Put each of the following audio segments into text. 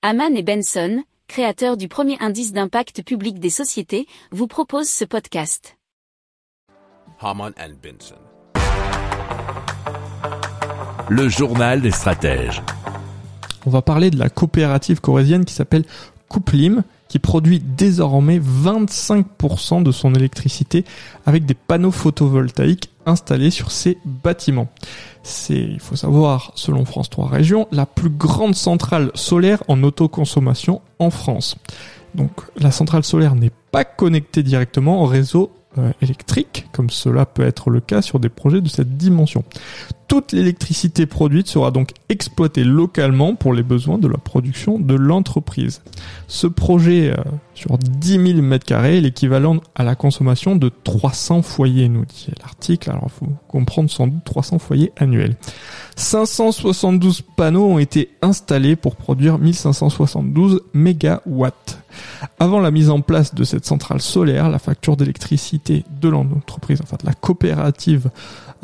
Haman et Benson, créateurs du premier indice d'impact public des sociétés, vous proposent ce podcast. Haman and Benson. Le journal des stratèges. On va parler de la coopérative corésienne qui s'appelle Couplim, qui produit désormais 25% de son électricité avec des panneaux photovoltaïques installés sur ses bâtiments. C'est, il faut savoir, selon France 3 Régions, la plus grande centrale solaire en autoconsommation en France. Donc la centrale solaire n'est pas connectée directement au réseau électrique, comme cela peut être le cas sur des projets de cette dimension. Toute l'électricité produite sera donc exploitée localement pour les besoins de la production de l'entreprise. Ce projet, euh, sur 10 000 m2, est l'équivalent à la consommation de 300 foyers, nous dit l'article. Alors, il faut comprendre sans doute 300 foyers annuels. 572 panneaux ont été installés pour produire 1572 mégawatts. Avant la mise en place de cette centrale solaire, la facture d'électricité de l'entreprise, enfin de la coopérative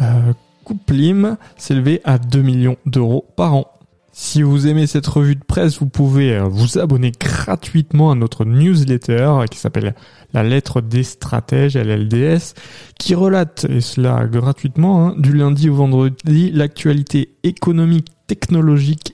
euh, Couplim s'élevait à 2 millions d'euros par an. Si vous aimez cette revue de presse, vous pouvez euh, vous abonner gratuitement à notre newsletter qui s'appelle La lettre des stratèges, LLDS, qui relate, et cela gratuitement, hein, du lundi au vendredi, l'actualité économique, technologique,